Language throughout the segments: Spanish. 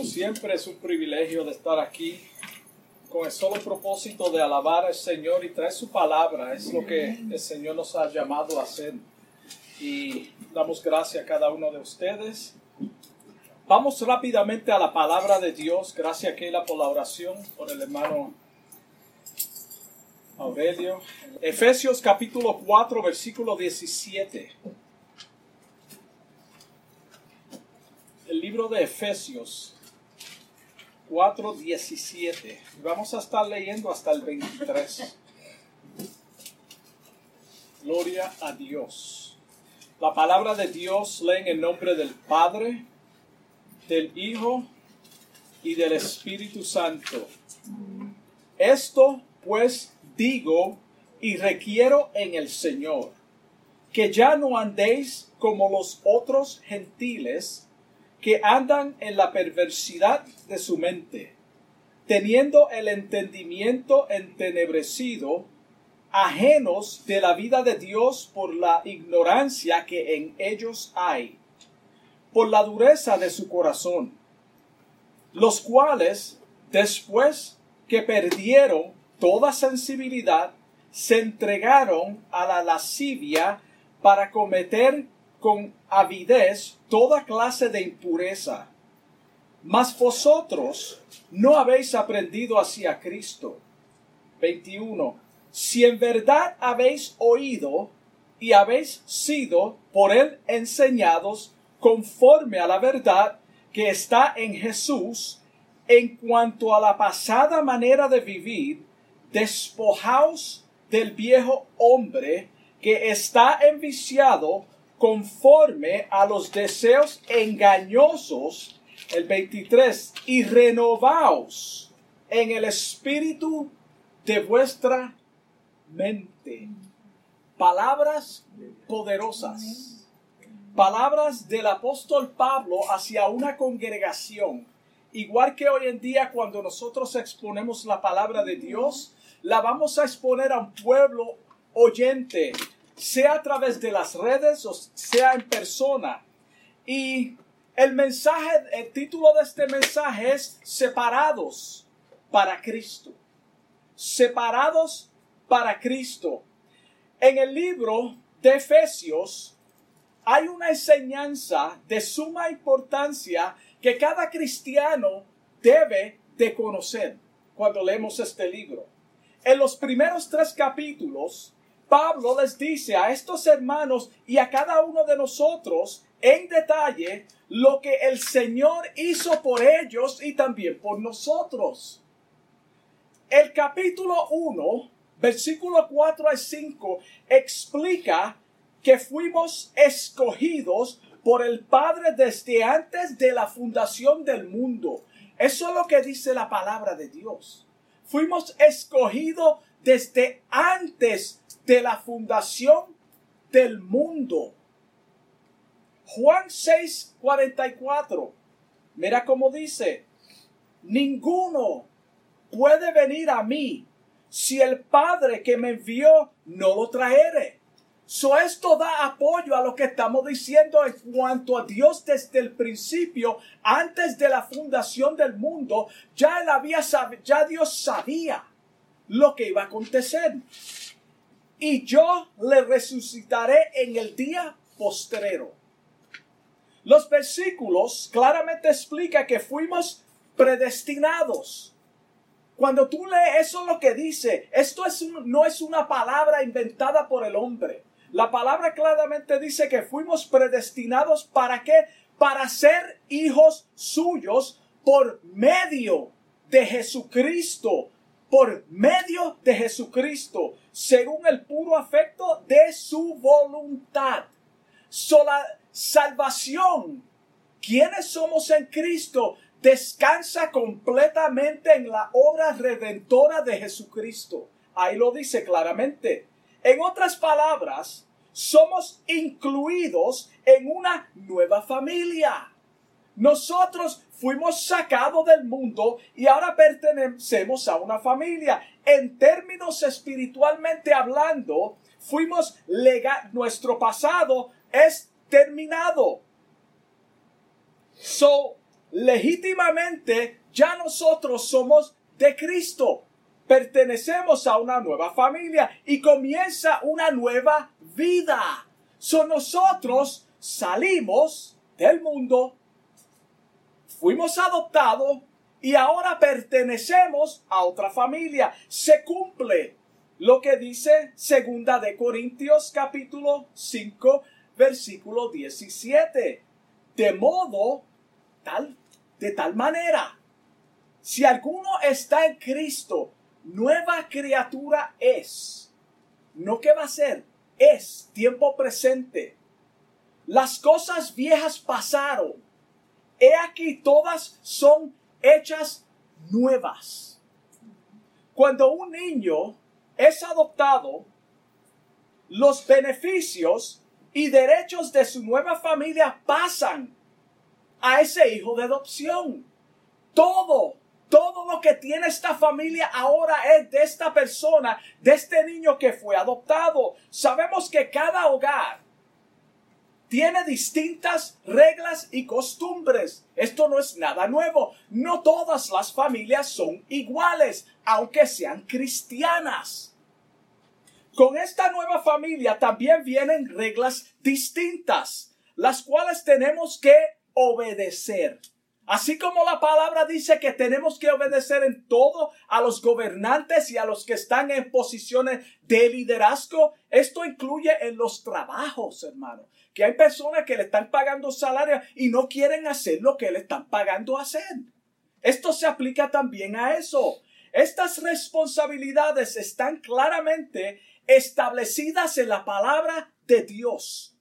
Como siempre es un privilegio de estar aquí con el solo propósito de alabar al Señor y traer su palabra. Es lo que el Señor nos ha llamado a hacer. Y damos gracias a cada uno de ustedes. Vamos rápidamente a la palabra de Dios. Gracias Keila por la oración, por el hermano Aurelio. Efesios capítulo 4, versículo 17. El libro de Efesios 4, 17. Vamos a estar leyendo hasta el 23. Gloria a Dios. La palabra de Dios lee en el nombre del Padre, del Hijo y del Espíritu Santo. Esto pues digo y requiero en el Señor, que ya no andéis como los otros gentiles que andan en la perversidad de su mente, teniendo el entendimiento entenebrecido, ajenos de la vida de Dios por la ignorancia que en ellos hay, por la dureza de su corazón, los cuales, después que perdieron toda sensibilidad, se entregaron a la lascivia para cometer con avidez toda clase de impureza. Mas vosotros no habéis aprendido hacia Cristo. 21. Si en verdad habéis oído y habéis sido por él enseñados conforme a la verdad que está en Jesús, en cuanto a la pasada manera de vivir, despojaos del viejo hombre que está enviciado conforme a los deseos engañosos, el 23, y renovaos en el espíritu de vuestra mente. Palabras poderosas. Palabras del apóstol Pablo hacia una congregación. Igual que hoy en día cuando nosotros exponemos la palabra de Dios, la vamos a exponer a un pueblo oyente, sea a través de las redes o sea en persona. Y el mensaje, el título de este mensaje es Separados para Cristo. Separados para Cristo. En el libro de Efesios hay una enseñanza de suma importancia que cada cristiano debe de conocer cuando leemos este libro. En los primeros tres capítulos, Pablo les dice a estos hermanos y a cada uno de nosotros en detalle lo que el Señor hizo por ellos y también por nosotros. El capítulo 1, versículo 4 al 5, explica que fuimos escogidos por el Padre desde antes de la fundación del mundo. Eso es lo que dice la palabra de Dios. Fuimos escogidos desde antes de la fundación del mundo. Juan 6, 44. Mira cómo dice, ninguno puede venir a mí si el Padre que me envió no lo traere. So esto da apoyo a lo que estamos diciendo en cuanto a Dios desde el principio, antes de la fundación del mundo, ya él había ya Dios sabía lo que iba a acontecer y yo le resucitaré en el día postrero. Los versículos claramente explican que fuimos predestinados. Cuando tú lees eso lo que dice, esto es no es una palabra inventada por el hombre. La palabra claramente dice que fuimos predestinados para qué? Para ser hijos suyos por medio de Jesucristo, por medio de Jesucristo, según el puro afecto de su voluntad. Sola salvación, quienes somos en Cristo, descansa completamente en la obra redentora de Jesucristo. Ahí lo dice claramente. En otras palabras, somos incluidos en una nueva familia. Nosotros fuimos sacados del mundo y ahora pertenecemos a una familia. En términos espiritualmente hablando, fuimos lega nuestro pasado es terminado. So, legítimamente ya nosotros somos de Cristo. Pertenecemos a una nueva familia y comienza una nueva vida. So nosotros salimos del mundo, fuimos adoptados y ahora pertenecemos a otra familia. Se cumple lo que dice segunda de Corintios capítulo 5 versículo 17. De modo tal de tal manera si alguno está en Cristo, nueva criatura es. No que va a ser, es tiempo presente. Las cosas viejas pasaron. He aquí todas son hechas nuevas. Cuando un niño es adoptado, los beneficios y derechos de su nueva familia pasan a ese hijo de adopción. Todo, todo lo que tiene esta familia ahora es de esta persona, de este niño que fue adoptado. Sabemos que cada hogar tiene distintas reglas y costumbres. Esto no es nada nuevo. No todas las familias son iguales, aunque sean cristianas. Con esta nueva familia también vienen reglas distintas, las cuales tenemos que obedecer. Así como la palabra dice que tenemos que obedecer en todo a los gobernantes y a los que están en posiciones de liderazgo, esto incluye en los trabajos, hermano que hay personas que le están pagando salario y no quieren hacer lo que le están pagando hacer. Esto se aplica también a eso. Estas responsabilidades están claramente establecidas en la palabra de Dios.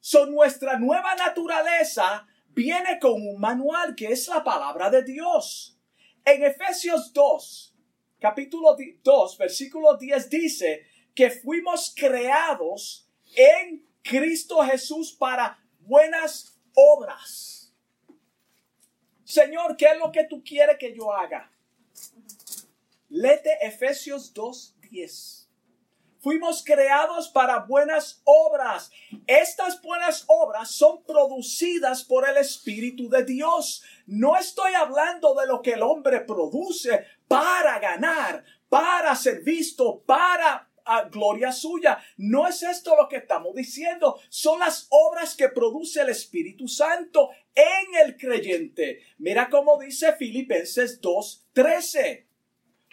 Son nuestra nueva naturaleza viene con un manual que es la palabra de Dios. En Efesios 2, capítulo 2, versículo 10 dice que fuimos creados en Cristo Jesús para buenas obras. Señor, ¿qué es lo que tú quieres que yo haga? Lete Efesios 2.10. Fuimos creados para buenas obras. Estas buenas obras son producidas por el Espíritu de Dios. No estoy hablando de lo que el hombre produce para ganar, para ser visto, para gloria suya. No es esto lo que estamos diciendo. Son las obras que produce el Espíritu Santo en el creyente. Mira cómo dice Filipenses 2.13.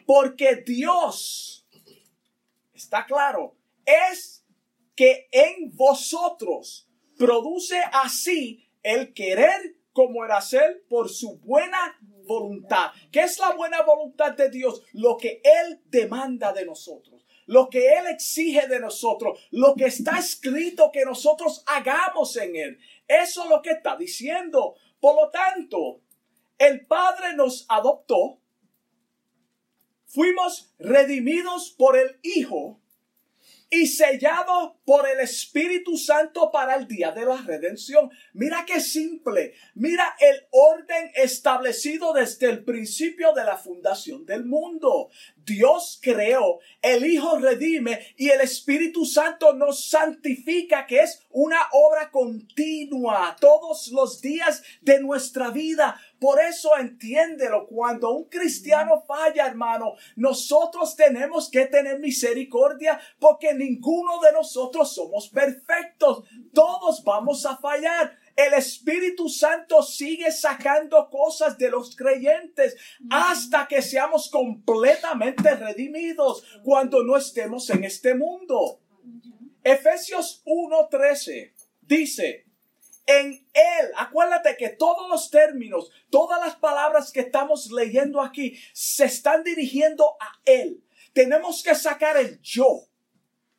Porque Dios, está claro, es que en vosotros produce así el querer como el hacer por su buena voluntad. ¿Qué es la buena voluntad de Dios? Lo que Él demanda de nosotros lo que Él exige de nosotros, lo que está escrito que nosotros hagamos en Él. Eso es lo que está diciendo. Por lo tanto, el Padre nos adoptó, fuimos redimidos por el Hijo y sellado por el Espíritu Santo para el día de la redención. Mira qué simple. Mira el orden establecido desde el principio de la fundación del mundo. Dios creó, el Hijo redime y el Espíritu Santo nos santifica, que es una obra continua todos los días de nuestra vida. Por eso entiéndelo, cuando un cristiano falla, hermano, nosotros tenemos que tener misericordia porque ninguno de nosotros somos perfectos. Todos vamos a fallar el Espíritu Santo sigue sacando cosas de los creyentes hasta que seamos completamente redimidos cuando no estemos en este mundo. Efesios 1:13 dice, en Él, acuérdate que todos los términos, todas las palabras que estamos leyendo aquí se están dirigiendo a Él. Tenemos que sacar el yo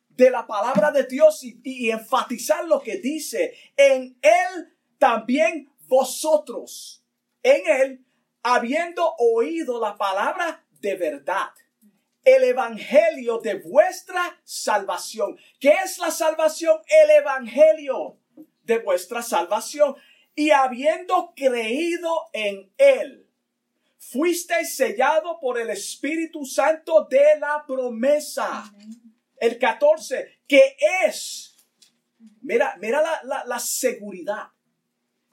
de la palabra de Dios y, enfatizar lo que dice. En Él también vosotros. En Él, habiendo oído la palabra de verdad. El evangelio de vuestra salvación. ¿Qué es la salvación? El evangelio de vuestra salvación. Y habiendo creído en Él, fuisteis sellado por el Espíritu Santo de la promesa el 14, que es, mira, mira la, la, la seguridad,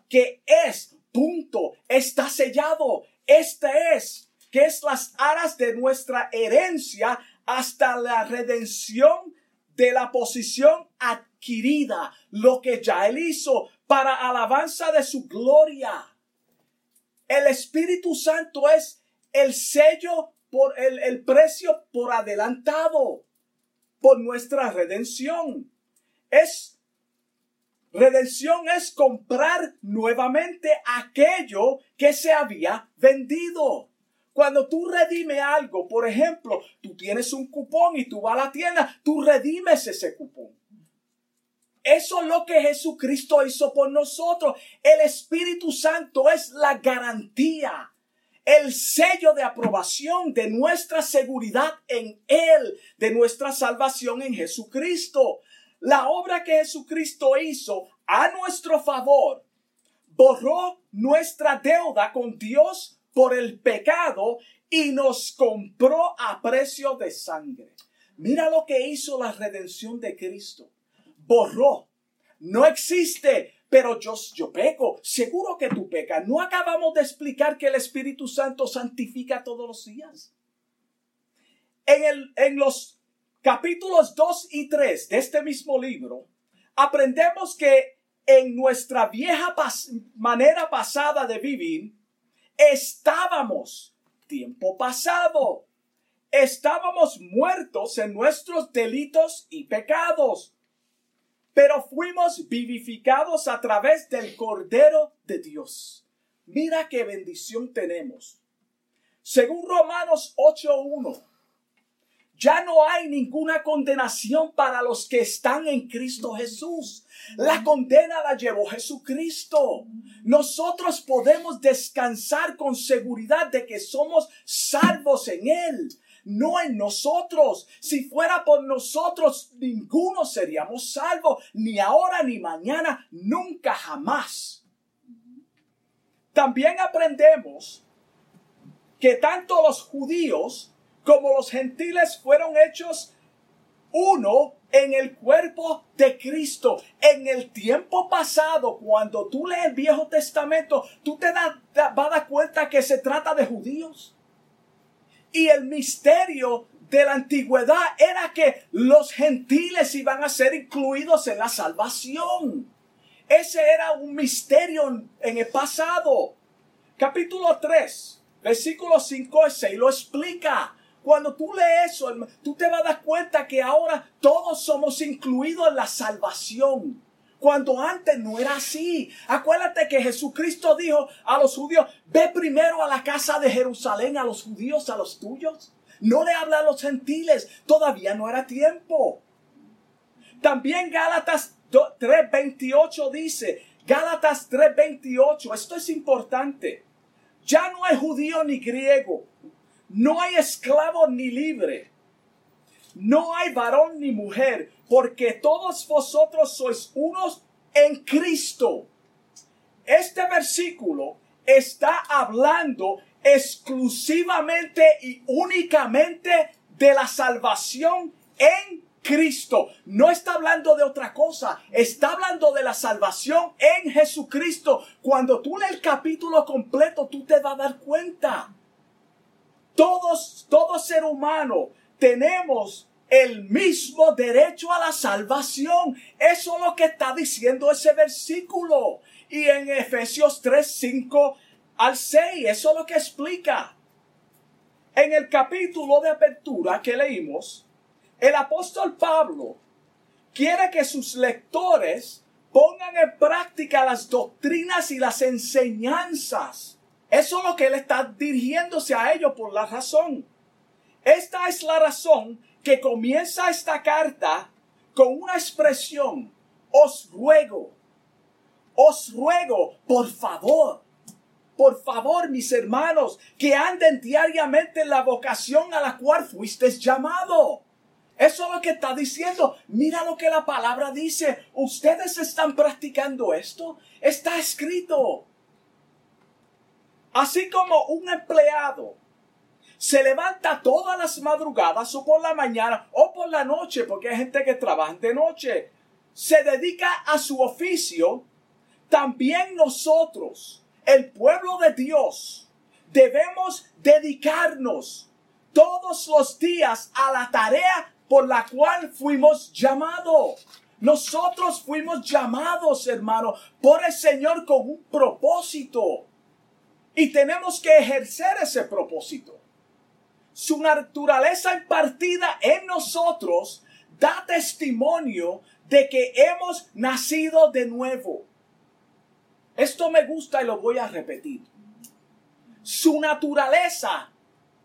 que es punto está sellado. Este es, que es las aras de nuestra herencia hasta la redención de la posición adquirida, lo que ya él hizo para alabanza de su gloria. El Espíritu Santo es el sello por el, el precio por adelantado por nuestra redención. Es redención es comprar nuevamente aquello que se había vendido. Cuando tú redimes algo, por ejemplo, tú tienes un cupón y tú vas a la tienda, tú redimes ese cupón. Eso es lo que Jesucristo hizo por nosotros. El Espíritu Santo es la garantía, el sello de aprobación de nuestra seguridad en Él, de nuestra salvación en Jesucristo. La obra que Jesucristo hizo a nuestro favor borró nuestra deuda con Dios por el pecado y nos compró a precio de sangre. Mira lo que hizo la redención de Cristo. Borró. No existe, pero yo, yo peco. Seguro que tú pecas. ¿No acabamos de explicar que el Espíritu Santo santifica todos los días? En, el, en los capítulos 2 y 3 de este mismo libro, aprendemos que en nuestra vieja manera pasada de vivir, estábamos, tiempo pasado, estábamos muertos en nuestros delitos y pecados, pero fuimos vivificados a través del Cordero de Dios. Mira qué bendición tenemos. Según Romanos 8.1, ya no hay ninguna condenación para los que están en Cristo Jesús. La condena la llevó Jesucristo. Nosotros podemos descansar con seguridad de que somos salvos en Él, no en nosotros. Si fuera por nosotros, ninguno seríamos salvos, ni ahora ni mañana, nunca jamás. También aprendemos que tanto los judíos como los gentiles fueron hechos uno en el cuerpo de Cristo. En el tiempo pasado, cuando tú lees el Viejo Testamento, tú te das, vas a dar cuenta que se trata de judíos. Y el misterio de la antigüedad era que los gentiles iban a ser incluidos en la salvación. Ese era un misterio en el pasado. Capítulo 3, versículo 5 y 6 lo explica. Cuando tú lees eso, tú te vas a dar cuenta que ahora todos somos incluidos en la salvación. Cuando antes no era así. Acuérdate que Jesucristo dijo a los judíos, ve primero a la casa de Jerusalén, a los judíos, a los tuyos. No le habla a los gentiles, todavía no era tiempo. También Gálatas 3:28 dice, Gálatas 3:28, esto es importante. Ya no hay judío ni griego, no hay esclavo ni libre. No hay varón ni mujer, porque todos vosotros sois unos en Cristo. Este versículo está hablando exclusivamente y únicamente de la salvación en Cristo. No está hablando de otra cosa. Está hablando de la salvación en Jesucristo. Cuando tú lees el capítulo completo, tú te vas a dar cuenta. Todos, todo ser humano tenemos el mismo derecho a la salvación. Eso es lo que está diciendo ese versículo. Y en Efesios 3, 5 al 6, eso es lo que explica. En el capítulo de apertura que leímos, el apóstol Pablo quiere que sus lectores pongan en práctica las doctrinas y las enseñanzas eso es lo que él está dirigiéndose a ellos por la razón. Esta es la razón que comienza esta carta con una expresión, os ruego, os ruego, por favor, por favor, mis hermanos, que anden diariamente en la vocación a la cual fuiste llamado. Eso es lo que está diciendo. Mira lo que la palabra dice. Ustedes están practicando esto. Está escrito. Así como un empleado se levanta todas las madrugadas o por la mañana o por la noche, porque hay gente que trabaja de noche, se dedica a su oficio, también nosotros el pueblo de Dios debemos dedicarnos todos los días a la tarea por la cual fuimos llamados. Nosotros fuimos llamados, hermano, por el Señor con un propósito. Y tenemos que ejercer ese propósito. Su naturaleza impartida en nosotros da testimonio de que hemos nacido de nuevo. Esto me gusta y lo voy a repetir. Su naturaleza,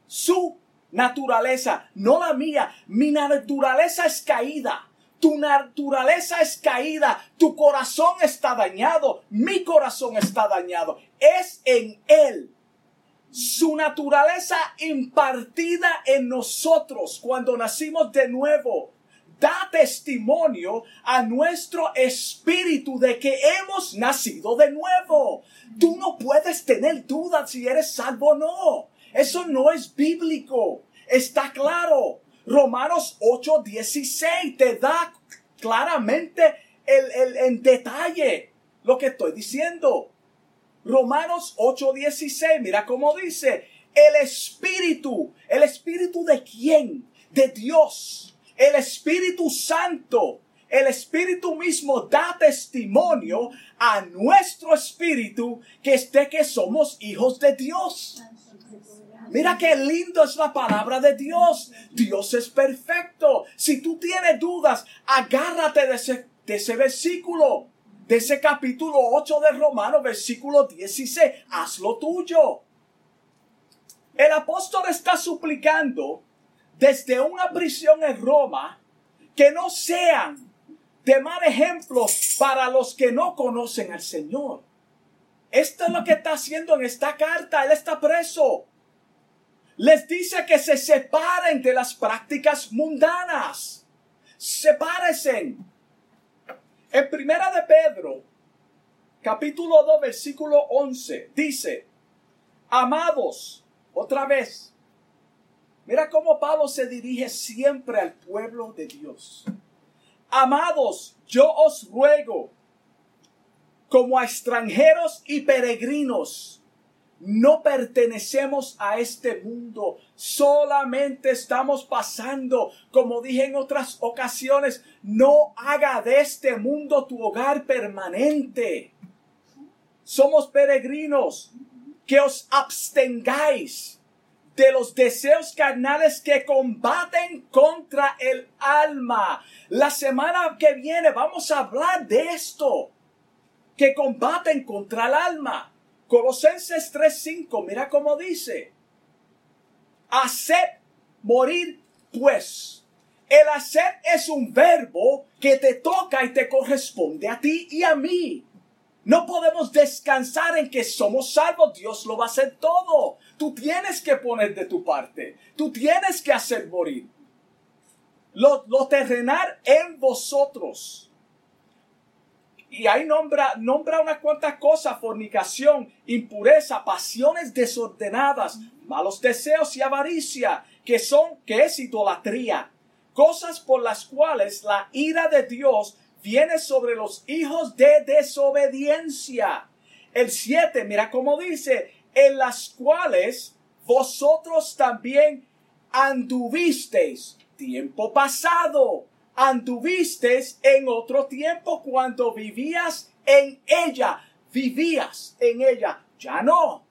su naturaleza, no la mía, mi naturaleza es caída. Tu naturaleza es caída, tu corazón está dañado, mi corazón está dañado. Es en Él. Su naturaleza impartida en nosotros cuando nacimos de nuevo da testimonio a nuestro espíritu de que hemos nacido de nuevo. Tú no puedes tener dudas si eres salvo o no. Eso no es bíblico. Está claro. Romanos 8:16 te da claramente el, el, en detalle lo que estoy diciendo. Romanos 8:16, mira cómo dice, el Espíritu, el Espíritu de quién? De Dios el Espíritu Santo, el Espíritu mismo da testimonio a nuestro espíritu que es de que somos hijos de Dios. Mira qué lindo es la palabra de Dios. Dios es perfecto. Si tú tienes dudas, agárrate de ese, versículo, de ese capítulo 8 de Romanos, versículo 16. Hazlo tuyo. El apóstol está suplicando desde una prisión en Roma que no sean de mal ejemplo para los que no conocen al Señor. Esto es lo que está haciendo en esta carta. Él está preso. Les dice que se separen de las prácticas mundanas. Sepárense. En primera de Pedro, capítulo 2, versículo 11, dice, amados, otra vez, Mira cómo Pablo se dirige siempre al pueblo de Dios. Amados, yo os ruego, como a extranjeros y peregrinos, no pertenecemos a este mundo, solamente estamos pasando, como dije en otras ocasiones, no haga de este mundo tu hogar permanente. Somos peregrinos, que os abstengáis de los deseos carnales que combaten contra el alma. La semana que viene vamos a hablar de esto, que combaten contra el alma. Colosenses 3:5, mira cómo dice, hacer morir pues. El hacer es un verbo que te toca y te corresponde a ti y a mí. No podemos descansar en que somos salvos. Dios lo va a hacer todo. Tú tienes que poner de tu parte. Tú tienes que hacer morir. Lo, lo terrenal en vosotros. Y ahí nombra, nombra unas cuantas cosas, fornicación, impureza, pasiones desordenadas, malos deseos y avaricia, que son, que es idolatría. Cosas por las cuales la ira de Dios viene sobre los hijos de desobediencia. El 7, mira cómo dice, en las cuales vosotros también anduvisteis tiempo pasado, anduvisteis en otro tiempo cuando vivías en ella, vivías en ella, ya no.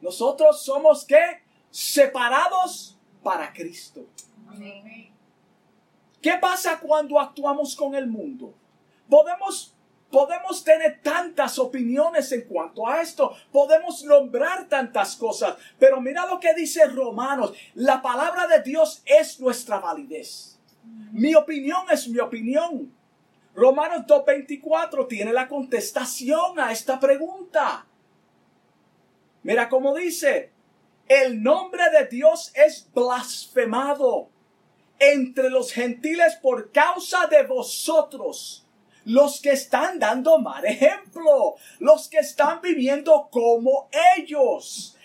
Nosotros somos que separados para Cristo. ¿Qué pasa cuando actuamos con el mundo? Podemos Podemos tener tantas opiniones en cuanto a esto, podemos nombrar tantas cosas, pero mira lo que dice Romanos, la palabra de Dios es nuestra validez. Mi opinión es mi opinión. Romanos 2.24 tiene la contestación a esta pregunta. Mira cómo dice, el nombre de Dios es blasfemado entre los gentiles por causa de vosotros los que están dando mal ejemplo, los que están viviendo como ellos.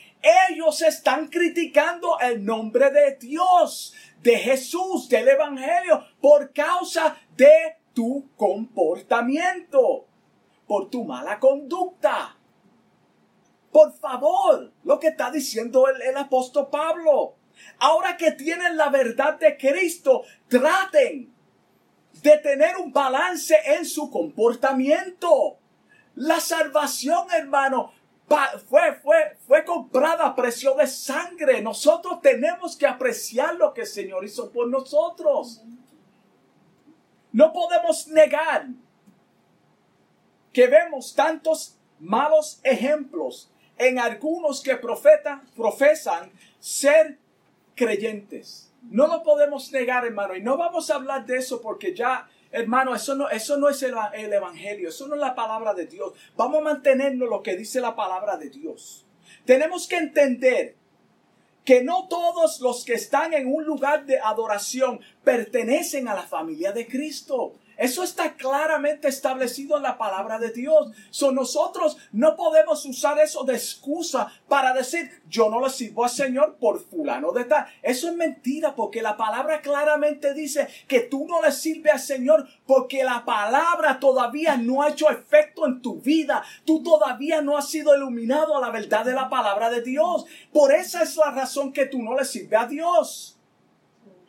Ellos están criticando el nombre de Dios, de Jesús, del Evangelio, por causa de tu comportamiento, por tu mala conducta. Por favor, lo que está diciendo el, el apóstol Pablo. Ahora que tienen la verdad de Cristo, traten de tener un balance en su comportamiento. La salvación, hermano, fue, fue, fue comprada a precio de sangre. Nosotros tenemos que apreciar lo que el Señor hizo por nosotros. No podemos negar que vemos tantos malos ejemplos en algunos que profesan ser creyentes. No lo podemos negar, hermano, y no vamos a hablar de eso porque ya, hermano, eso no, eso no es el, el Evangelio, eso no es la palabra de Dios. Vamos a mantenernos lo que dice la palabra de Dios. Tenemos que entender que no todos los que están en un lugar de adoración pertenecen a la familia de Cristo. Eso está claramente establecido en la palabra de Dios. So, nosotros no podemos usar eso de excusa para decir, yo no le sirvo al Señor por fulano de tal. Eso es mentira porque la palabra claramente dice que tú no le sirves al Señor porque la palabra todavía no ha hecho efecto en tu vida. Tú todavía no has sido iluminado a la verdad de la palabra de Dios. Por esa es la razón que tú no le sirves a Dios.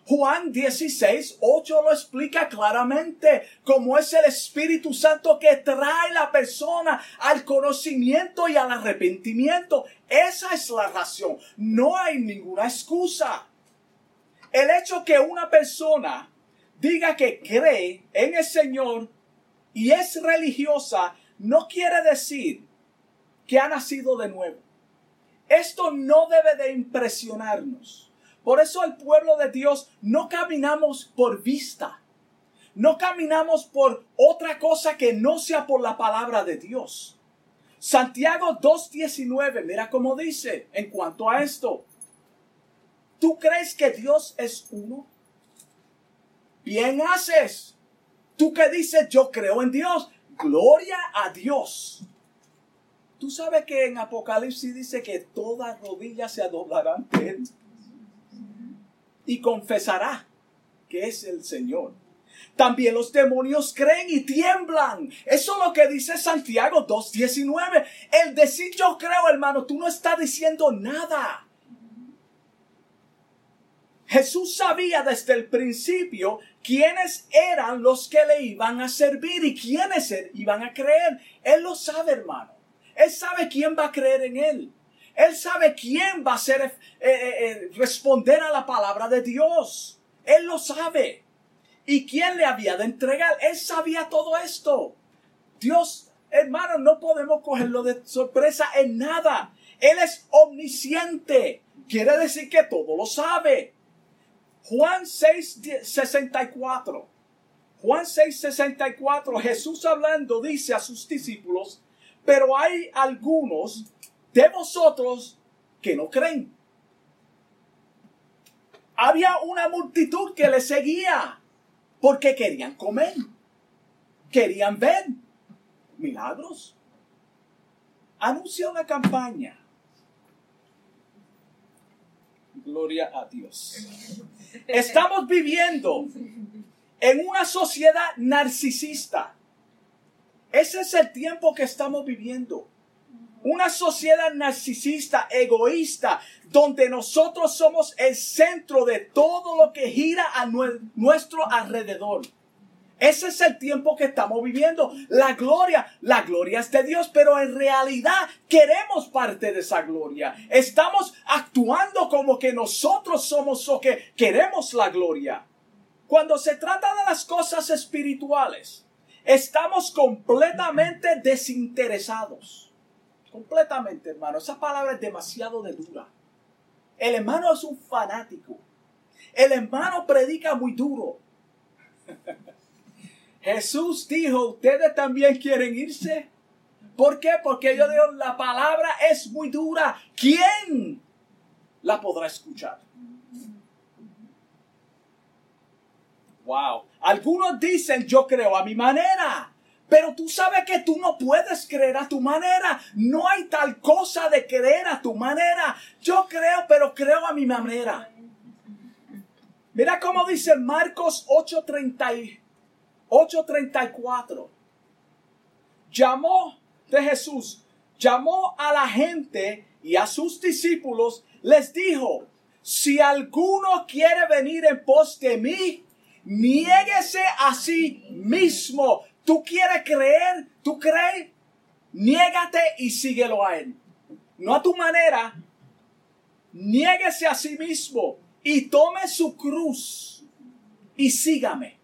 Juan 16, 8 lo explica claramente, como es el Espíritu Santo que trae la persona al conocimiento y al arrepentimiento. Esa es la razón. No hay ninguna excusa. El hecho que una persona diga que cree en el Señor y es religiosa no quiere decir que ha nacido de nuevo. Esto no debe de impresionarnos. Por eso el pueblo de Dios no caminamos por vista. No caminamos por otra cosa que no sea por la palabra de Dios. Santiago 2.19, mira cómo dice en cuanto a esto. ¿Tú crees que Dios es uno? Bien haces. Tú que dices yo creo en Dios. Gloria a Dios. Tú sabes que en Apocalipsis dice que todas rodillas se doblarán ante él y confesará que es el Señor. También los demonios creen y tiemblan. Eso es lo que dice Santiago 2.19. El decir yo creo, hermano, tú no estás diciendo nada. Jesús sabía desde el principio quiénes eran los que le iban a servir y quiénes iban a creer. Él lo sabe, hermano. Él sabe quién va a creer en él. Él sabe quién va a ser, eh, eh, eh, responder a la palabra de Dios. Él lo sabe. ¿Y quién le había de entregar? Él sabía todo esto. Dios, hermano, no podemos cogerlo de sorpresa en nada. Él es omnisciente. Quiere decir que todo lo sabe. Juan 6, 64. Juan 6, 64. Jesús hablando dice a sus discípulos, pero hay algunos de vosotros que no creen. Había una multitud que le seguía porque querían comer, querían ver milagros. Anuncia una campaña. Gloria a Dios. Estamos viviendo en una sociedad narcisista. Ese es el tiempo que estamos viviendo. Una sociedad narcisista, egoísta, donde nosotros somos el centro de todo lo que gira a nuestro alrededor. Ese es el tiempo que estamos viviendo. La gloria, la gloria es de Dios, pero en realidad queremos parte de esa gloria. Estamos actuando como que nosotros somos lo que queremos la gloria. Cuando se trata de las cosas espirituales, estamos completamente desinteresados. Completamente, hermano. Esa palabra es demasiado de dura. El hermano es un fanático. El hermano predica muy duro. Jesús dijo, ustedes también quieren irse. ¿Por qué? Porque yo digo, la palabra es muy dura. ¿Quién la podrá escuchar? Wow. Algunos dicen, yo creo a mi manera. Pero tú sabes que tú no puedes creer a tu manera. No hay tal cosa de creer a tu manera. Yo creo, pero creo a mi manera. Mira cómo dice Marcos 8:34. Llamó de Jesús. llamó a la gente y a sus discípulos, les dijo, si alguno quiere venir en pos de mí, niéguese a sí mismo. ¿Tú quieres creer? ¿Tú crees? Niégate y síguelo a él. No a tu manera. Niéguese a sí mismo y tome su cruz y sígame.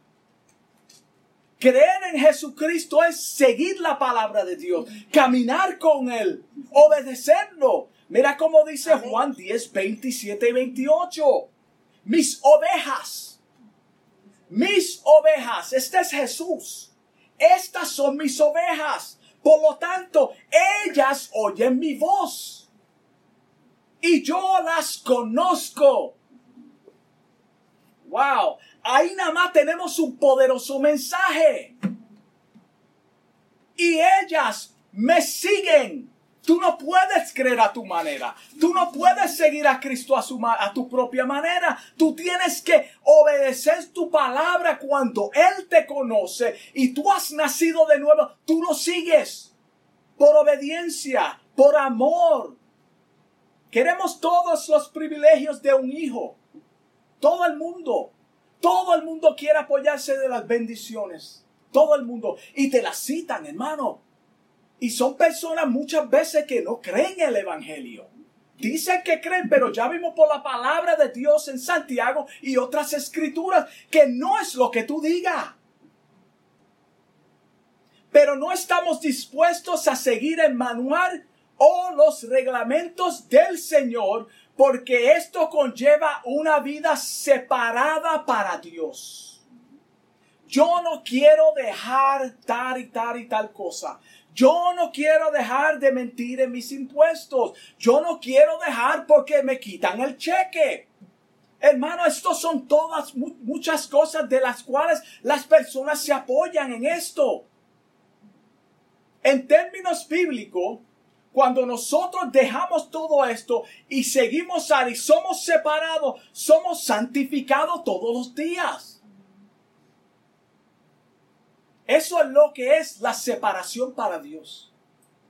Creer en Jesucristo es seguir la palabra de Dios, caminar con Él, obedecerlo. Mira cómo dice Juan 10, 27 y 28. Mis ovejas, mis ovejas, este es Jesús. Estas son mis ovejas. Por lo tanto, ellas oyen mi voz. Y yo las conozco. Wow, ahí nada más tenemos un poderoso mensaje. Y ellas me siguen. Tú no puedes creer a tu manera. Tú no puedes seguir a Cristo a, su, a tu propia manera. Tú tienes que obedecer tu palabra cuando Él te conoce y tú has nacido de nuevo. Tú lo sigues por obediencia, por amor. Queremos todos los privilegios de un hijo. Todo el mundo. Todo el mundo quiere apoyarse de las bendiciones. Todo el mundo. Y te las citan, hermano. Y son personas muchas veces que no creen el Evangelio. Dicen que creen, pero ya vimos por la palabra de Dios en Santiago y otras escrituras que no es lo que tú digas. Pero no estamos dispuestos a seguir el manual o los reglamentos del Señor porque esto conlleva una vida separada para Dios. Yo no quiero dejar tal y tal y tal cosa. Yo no quiero dejar de mentir en mis impuestos. Yo no quiero dejar porque me quitan el cheque. Hermano, estos son todas muchas cosas de las cuales las personas se apoyan en esto. En términos bíblicos, cuando nosotros dejamos todo esto y seguimos a y somos separados, somos santificados todos los días. Eso es lo que es la separación para Dios.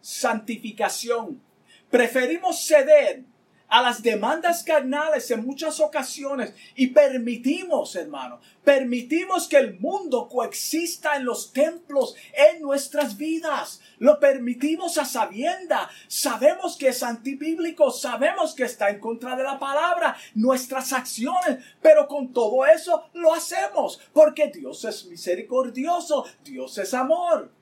Santificación. Preferimos ceder a las demandas carnales en muchas ocasiones y permitimos, hermano, permitimos que el mundo coexista en los templos, en nuestras vidas. Lo permitimos a sabienda. Sabemos que es antibíblico, sabemos que está en contra de la palabra, nuestras acciones, pero con todo eso lo hacemos porque Dios es misericordioso, Dios es amor.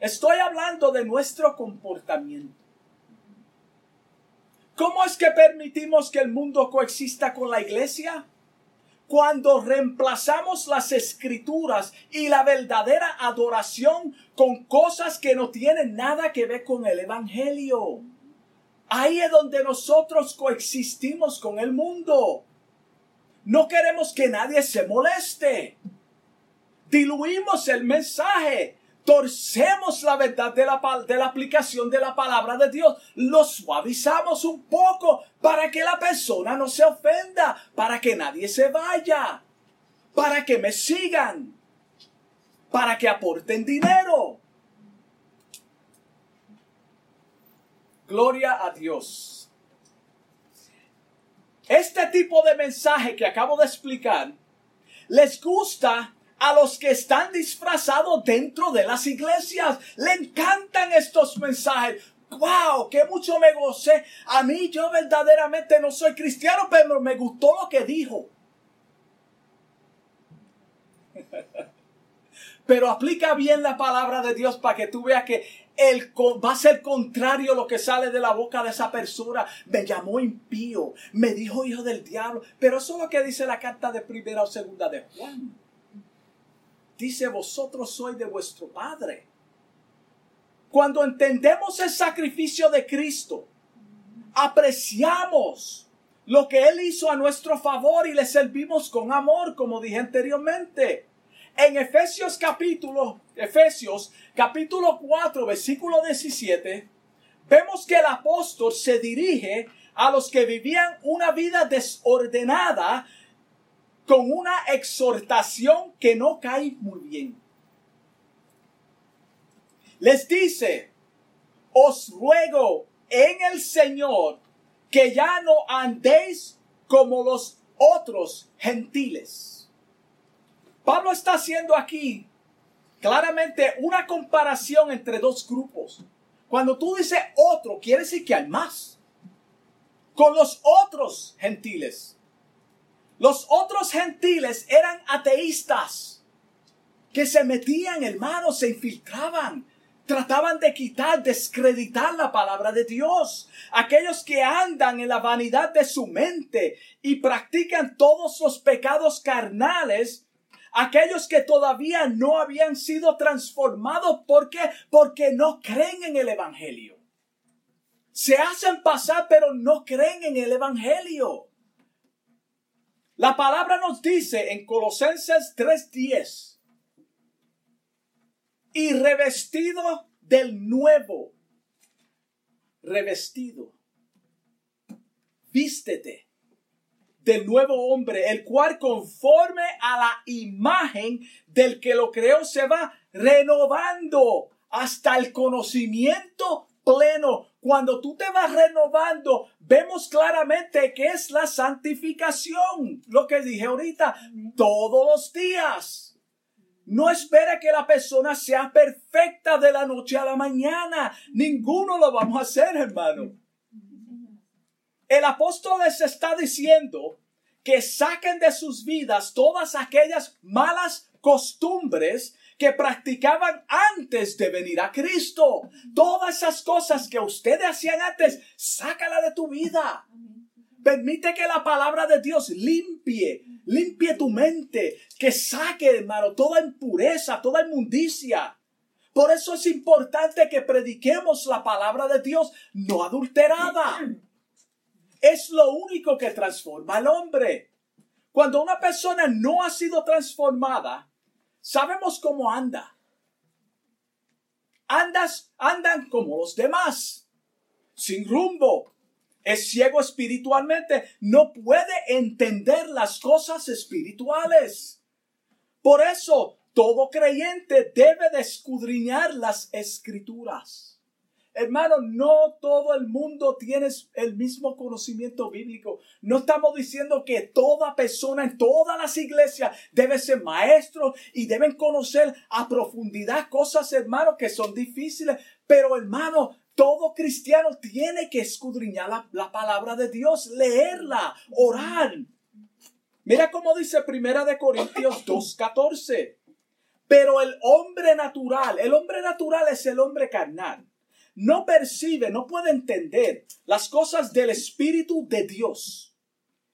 Estoy hablando de nuestro comportamiento. ¿Cómo es que permitimos que el mundo coexista con la iglesia? Cuando reemplazamos las escrituras y la verdadera adoración con cosas que no tienen nada que ver con el Evangelio. Ahí es donde nosotros coexistimos con el mundo. No queremos que nadie se moleste. Diluimos el mensaje torcemos la verdad de la, de la aplicación de la palabra de Dios, lo suavizamos un poco para que la persona no se ofenda, para que nadie se vaya, para que me sigan, para que aporten dinero. Gloria a Dios. Este tipo de mensaje que acabo de explicar les gusta a los que están disfrazados dentro de las iglesias. Le encantan estos mensajes. ¡Wow! ¡Qué mucho me gocé! A mí yo verdaderamente no soy cristiano, pero me gustó lo que dijo. Pero aplica bien la palabra de Dios para que tú veas que el, va a ser contrario lo que sale de la boca de esa persona. Me llamó impío, me dijo hijo del diablo. Pero eso es lo que dice la carta de primera o segunda de Juan dice, vosotros sois de vuestro Padre. Cuando entendemos el sacrificio de Cristo, apreciamos lo que Él hizo a nuestro favor y le servimos con amor, como dije anteriormente. En Efesios capítulo, Efesios capítulo 4, versículo 17, vemos que el apóstol se dirige a los que vivían una vida desordenada con una exhortación que no cae muy bien. Les dice, os ruego en el Señor que ya no andéis como los otros gentiles. Pablo está haciendo aquí claramente una comparación entre dos grupos. Cuando tú dices otro, quiere decir que hay más. Con los otros gentiles. Los otros gentiles eran ateístas que se metían, hermanos, se infiltraban, trataban de quitar, descreditar la palabra de Dios. Aquellos que andan en la vanidad de su mente y practican todos los pecados carnales, aquellos que todavía no habían sido transformados. ¿Por qué? Porque no creen en el Evangelio. Se hacen pasar, pero no creen en el Evangelio. La palabra nos dice en Colosenses 3:10 y revestido del nuevo. Revestido. Vístete del nuevo hombre, el cual conforme a la imagen del que lo creó se va renovando hasta el conocimiento pleno. Cuando tú te vas renovando, vemos claramente que es la santificación. Lo que dije ahorita, todos los días. No espera que la persona sea perfecta de la noche a la mañana. Ninguno lo vamos a hacer, hermano. El apóstol les está diciendo que saquen de sus vidas todas aquellas malas costumbres que practicaban antes de venir a Cristo. Todas esas cosas que ustedes hacían antes, sácala de tu vida. Permite que la palabra de Dios limpie, limpie tu mente, que saque, hermano, toda impureza, toda inmundicia. Por eso es importante que prediquemos la palabra de Dios no adulterada. Es lo único que transforma al hombre. Cuando una persona no ha sido transformada, sabemos cómo anda. Andas, andan como los demás, sin rumbo, es ciego espiritualmente, no puede entender las cosas espirituales. Por eso, todo creyente debe de escudriñar las escrituras. Hermano, no todo el mundo tiene el mismo conocimiento bíblico. No estamos diciendo que toda persona en todas las iglesias debe ser maestro y deben conocer a profundidad cosas, hermano, que son difíciles. Pero, hermano, todo cristiano tiene que escudriñar la, palabra de Dios, leerla, orar. Mira cómo dice Primera de Corintios 2:14. Pero el hombre natural, el hombre natural es el hombre carnal. No percibe, no puede entender las cosas del Espíritu de Dios.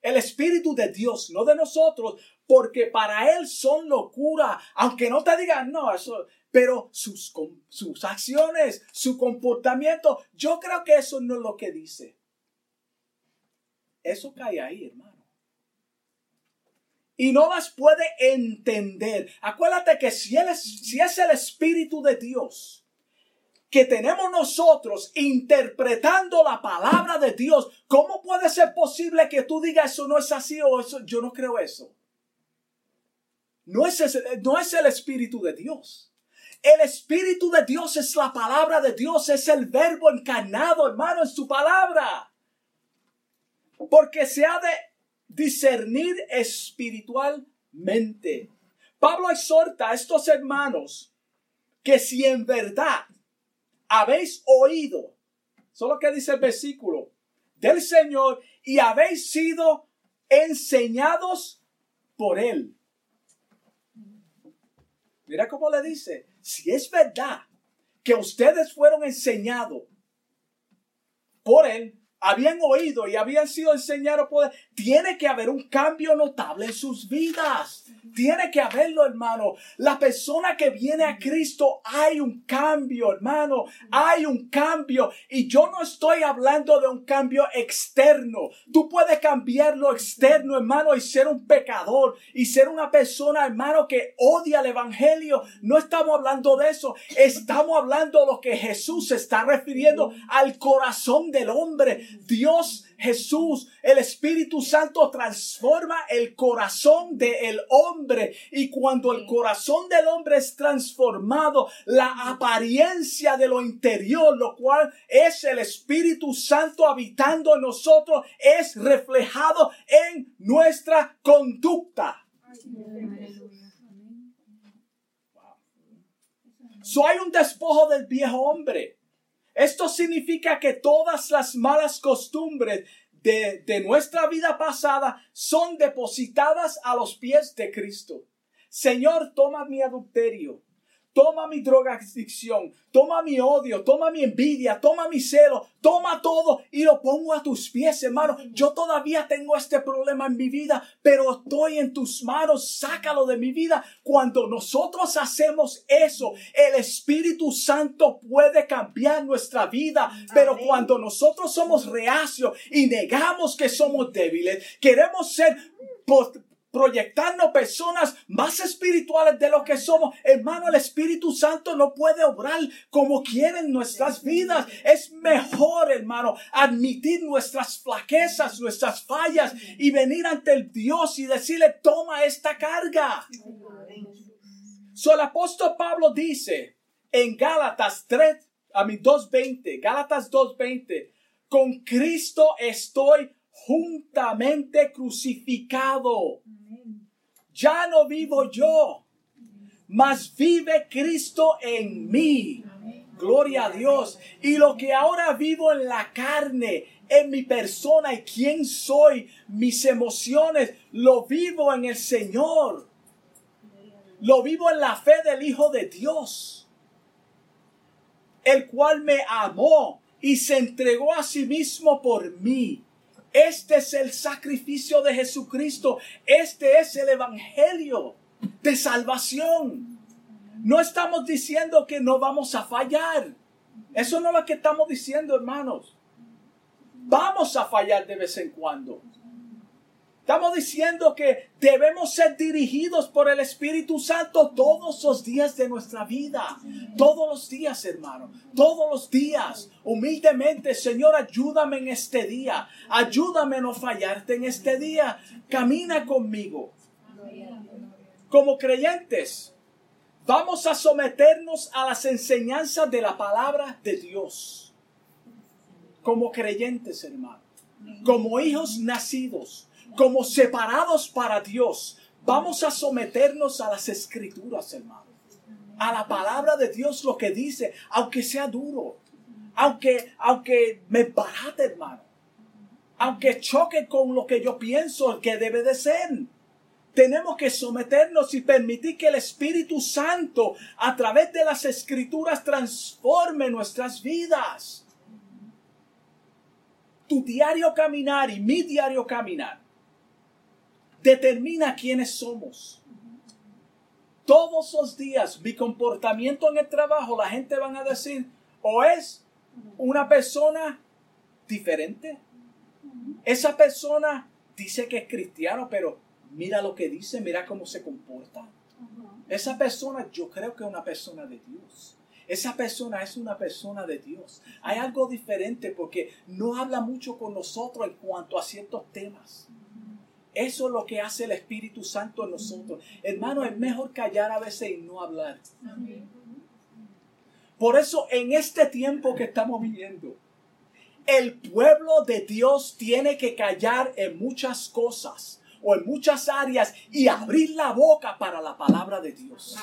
El Espíritu de Dios, no de nosotros, porque para Él son locura. Aunque no te digan, no, eso, pero sus, sus acciones, su comportamiento, yo creo que eso no es lo que dice. Eso cae ahí, hermano. Y no las puede entender. Acuérdate que si, él es, si es el Espíritu de Dios que tenemos nosotros interpretando la palabra de Dios, ¿cómo puede ser posible que tú digas eso no es así o eso? Yo no creo eso. No es, no es el Espíritu de Dios. El Espíritu de Dios es la palabra de Dios, es el verbo encarnado, hermano, en su palabra. Porque se ha de discernir espiritualmente. Pablo exhorta a estos hermanos que si en verdad habéis oído, solo que dice el versículo, del Señor y habéis sido enseñados por Él. Mira cómo le dice, si es verdad que ustedes fueron enseñados por Él, habían oído y habían sido enseñados Él, tiene que haber un cambio notable en sus vidas. Tiene que haberlo, hermano. La persona que viene a Cristo, hay un cambio, hermano. Hay un cambio. Y yo no estoy hablando de un cambio externo. Tú puedes cambiar lo externo, hermano, y ser un pecador. Y ser una persona, hermano, que odia el Evangelio. No estamos hablando de eso. Estamos hablando de lo que Jesús está refiriendo al corazón del hombre. Dios Jesús, el Espíritu Santo transforma el corazón del hombre y cuando el corazón del hombre es transformado, la apariencia de lo interior, lo cual es el Espíritu Santo habitando en nosotros, es reflejado en nuestra conducta. So hay un despojo del viejo hombre. Esto significa que todas las malas costumbres de, de, nuestra vida pasada son depositadas a los pies de Cristo. Señor, toma mi adulterio, toma mi drogadicción, toma mi odio, toma mi envidia, toma mi celo, toma todo y lo pongo a tus pies, hermano. Yo todavía tengo este problema en mi vida, pero estoy en tus manos, sácalo de mi vida. Cuando nosotros hacemos eso, el Espíritu Santo puede cambiar nuestra vida, pero cuando nosotros somos reacios y negamos que somos débiles, queremos ser proyectarnos personas más espirituales de lo que somos. Hermano, el Espíritu Santo no puede obrar como quieren nuestras vidas. Es mejor, hermano, admitir nuestras flaquezas, nuestras fallas y venir ante el Dios y decirle, toma esta carga. So, el apóstol Pablo dice en Gálatas 3, a mi 2.20, Gálatas 2.20, con Cristo estoy juntamente crucificado. Ya no vivo yo, mas vive Cristo en mí. Gloria a Dios. Y lo que ahora vivo en la carne, en mi persona y quién soy, mis emociones, lo vivo en el Señor. Lo vivo en la fe del Hijo de Dios, el cual me amó y se entregó a sí mismo por mí. Este es el sacrificio de Jesucristo. Este es el Evangelio de salvación. No estamos diciendo que no vamos a fallar. Eso no es lo que estamos diciendo, hermanos. Vamos a fallar de vez en cuando. Estamos diciendo que debemos ser dirigidos por el Espíritu Santo todos los días de nuestra vida. Todos los días, hermano. Todos los días. Humildemente, Señor, ayúdame en este día. Ayúdame a no fallarte en este día. Camina conmigo. Como creyentes, vamos a someternos a las enseñanzas de la palabra de Dios. Como creyentes, hermano. Como hijos nacidos como separados para Dios, vamos a someternos a las escrituras, hermano. A la palabra de Dios lo que dice, aunque sea duro, aunque, aunque me barate, hermano, aunque choque con lo que yo pienso que debe de ser. Tenemos que someternos y permitir que el Espíritu Santo a través de las escrituras transforme nuestras vidas. Tu diario caminar y mi diario caminar determina quiénes somos. Todos los días mi comportamiento en el trabajo, la gente van a decir, o es una persona diferente. Esa persona dice que es cristiano, pero mira lo que dice, mira cómo se comporta. Esa persona yo creo que es una persona de Dios. Esa persona es una persona de Dios. Hay algo diferente porque no habla mucho con nosotros en cuanto a ciertos temas. Eso es lo que hace el Espíritu Santo en nosotros. Hermano, es mejor callar a veces y no hablar. Por eso en este tiempo que estamos viviendo, el pueblo de Dios tiene que callar en muchas cosas o en muchas áreas y abrir la boca para la palabra de Dios.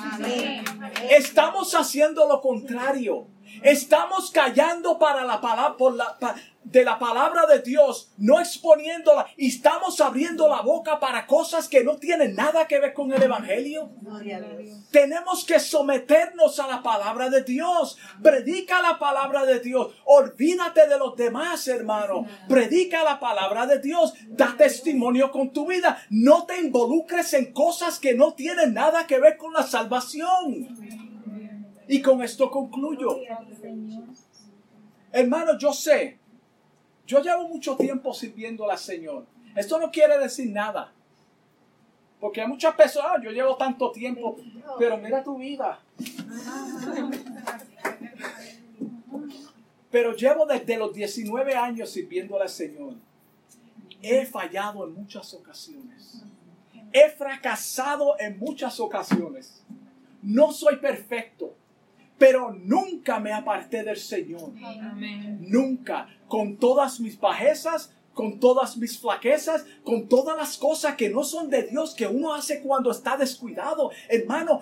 Estamos haciendo lo contrario. Estamos callando para la palabra, por la, de la palabra de Dios, no exponiéndola, y estamos abriendo la boca para cosas que no tienen nada que ver con el Evangelio. Tenemos que someternos a la palabra de Dios. Predica la palabra de Dios. Olvídate de los demás, hermano. Predica la palabra de Dios. Da testimonio con tu vida. No te involucres en cosas que no tienen nada que ver con la salvación. Y con esto concluyo. Hermano, yo sé yo llevo mucho tiempo sirviendo al Señor. Esto no quiere decir nada. Porque hay muchas personas, ah, yo llevo tanto tiempo, pero mira tu vida. Pero llevo desde los 19 años sirviendo al Señor. He fallado en muchas ocasiones. He fracasado en muchas ocasiones. No soy perfecto, pero nunca me aparté del Señor. Nunca. Con todas mis bajezas, con todas mis flaquezas, con todas las cosas que no son de Dios que uno hace cuando está descuidado. Hermano,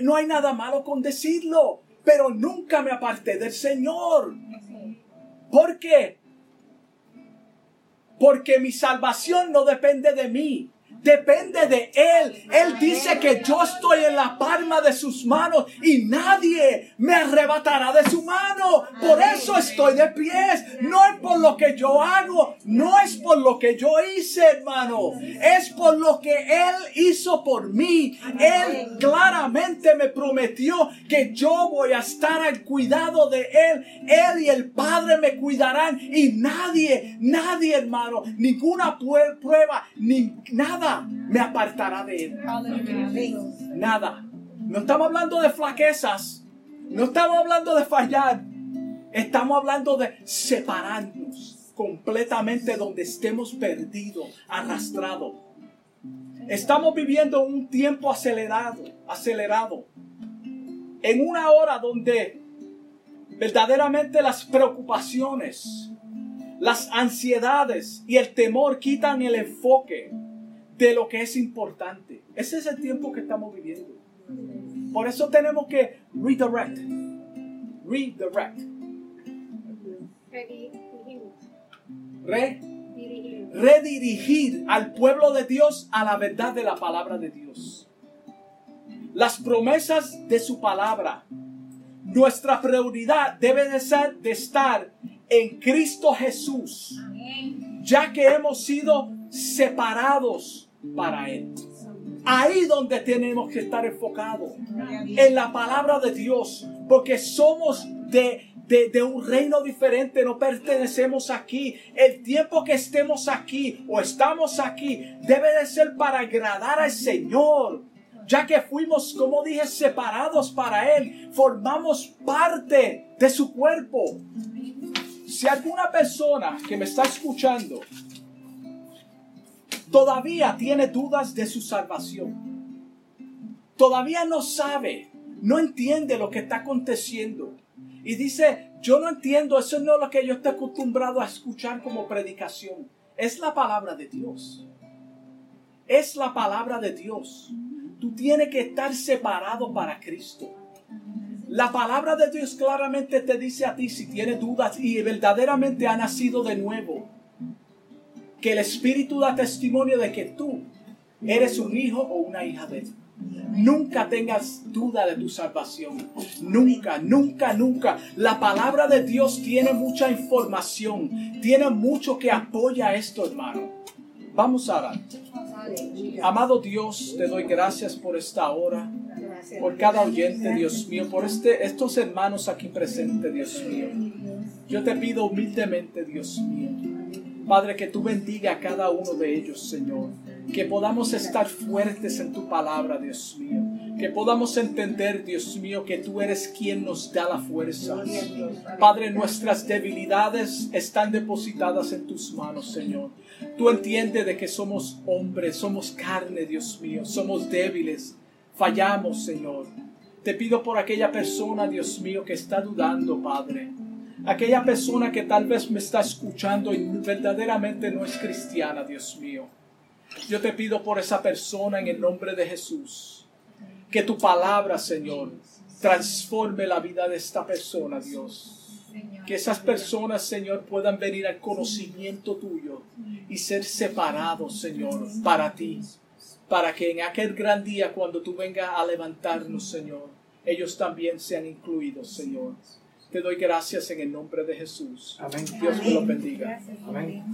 no hay nada malo con decirlo, pero nunca me aparté del Señor. ¿Por qué? Porque mi salvación no depende de mí depende de Él. Él dice que yo estoy en la palma de sus manos y nadie me arrebatará de su mano. Por eso estoy de pies. No es por lo que yo hago, no es por lo que yo hice, hermano. Es por lo que Él hizo por mí. Él claramente me prometió que yo voy a estar al cuidado de Él. Él y el Padre me cuidarán y nadie, nadie, hermano, ninguna prueba, ni nada me apartará de él. Nada. No estamos hablando de flaquezas. No estamos hablando de fallar. Estamos hablando de separarnos completamente donde estemos perdidos, arrastrados. Estamos viviendo un tiempo acelerado, acelerado. En una hora donde verdaderamente las preocupaciones, las ansiedades y el temor quitan el enfoque de lo que es importante. Ese es el tiempo que estamos viviendo. Por eso tenemos que redirect. Redirect. Re, redirigir al pueblo de Dios a la verdad de la palabra de Dios. Las promesas de su palabra. Nuestra prioridad debe de ser de estar en Cristo Jesús. Ya que hemos sido separados para Él. Ahí donde tenemos que estar enfocados, en la palabra de Dios, porque somos de, de, un reino diferente, no pertenecemos aquí. El tiempo que estemos aquí o estamos aquí debe de ser para agradar al Señor, ya que fuimos, como dije, separados para Él, formamos parte de su cuerpo. Si alguna persona que me está escuchando todavía tiene dudas de su salvación. Todavía no sabe, no entiende lo que está aconteciendo. Y dice, yo no entiendo, eso no es lo que yo estoy acostumbrado a escuchar como predicación. Es la palabra de Dios. Es la palabra de Dios. Tú tienes que estar separado para Cristo. La palabra de Dios claramente te dice a ti si tienes dudas y verdaderamente ha nacido de nuevo que el Espíritu da testimonio de que tú eres un hijo o una hija de Él. Nunca tengas duda de tu salvación. Nunca, nunca, nunca. La palabra de Dios tiene mucha información. Tiene mucho que apoya esto, hermano. Vamos a orar. Amado Dios, te doy gracias por esta hora, por cada oyente, Dios mío, por este, estos hermanos aquí presentes, Dios mío. Yo te pido humildemente, Dios mío Padre, que tú bendiga a cada uno de ellos, Señor. Que podamos estar fuertes en tu palabra, Dios mío. Que podamos entender, Dios mío, que tú eres quien nos da la fuerza. Padre, nuestras debilidades están depositadas en tus manos, Señor. Tú entiendes de que somos hombres, somos carne, Dios mío, somos débiles, fallamos, Señor. Te pido por aquella persona, Dios mío, que está dudando, Padre aquella persona que tal vez me está escuchando y verdaderamente no es cristiana, Dios mío. Yo te pido por esa persona en el nombre de Jesús. Que tu palabra, Señor, transforme la vida de esta persona, Dios. Que esas personas, Señor, puedan venir al conocimiento tuyo y ser separados, Señor, para ti. Para que en aquel gran día, cuando tú vengas a levantarnos, Señor, ellos también sean incluidos, Señor. Te doy gracias en el nombre de Jesús. Amén. Dios me lo bendiga. Amén.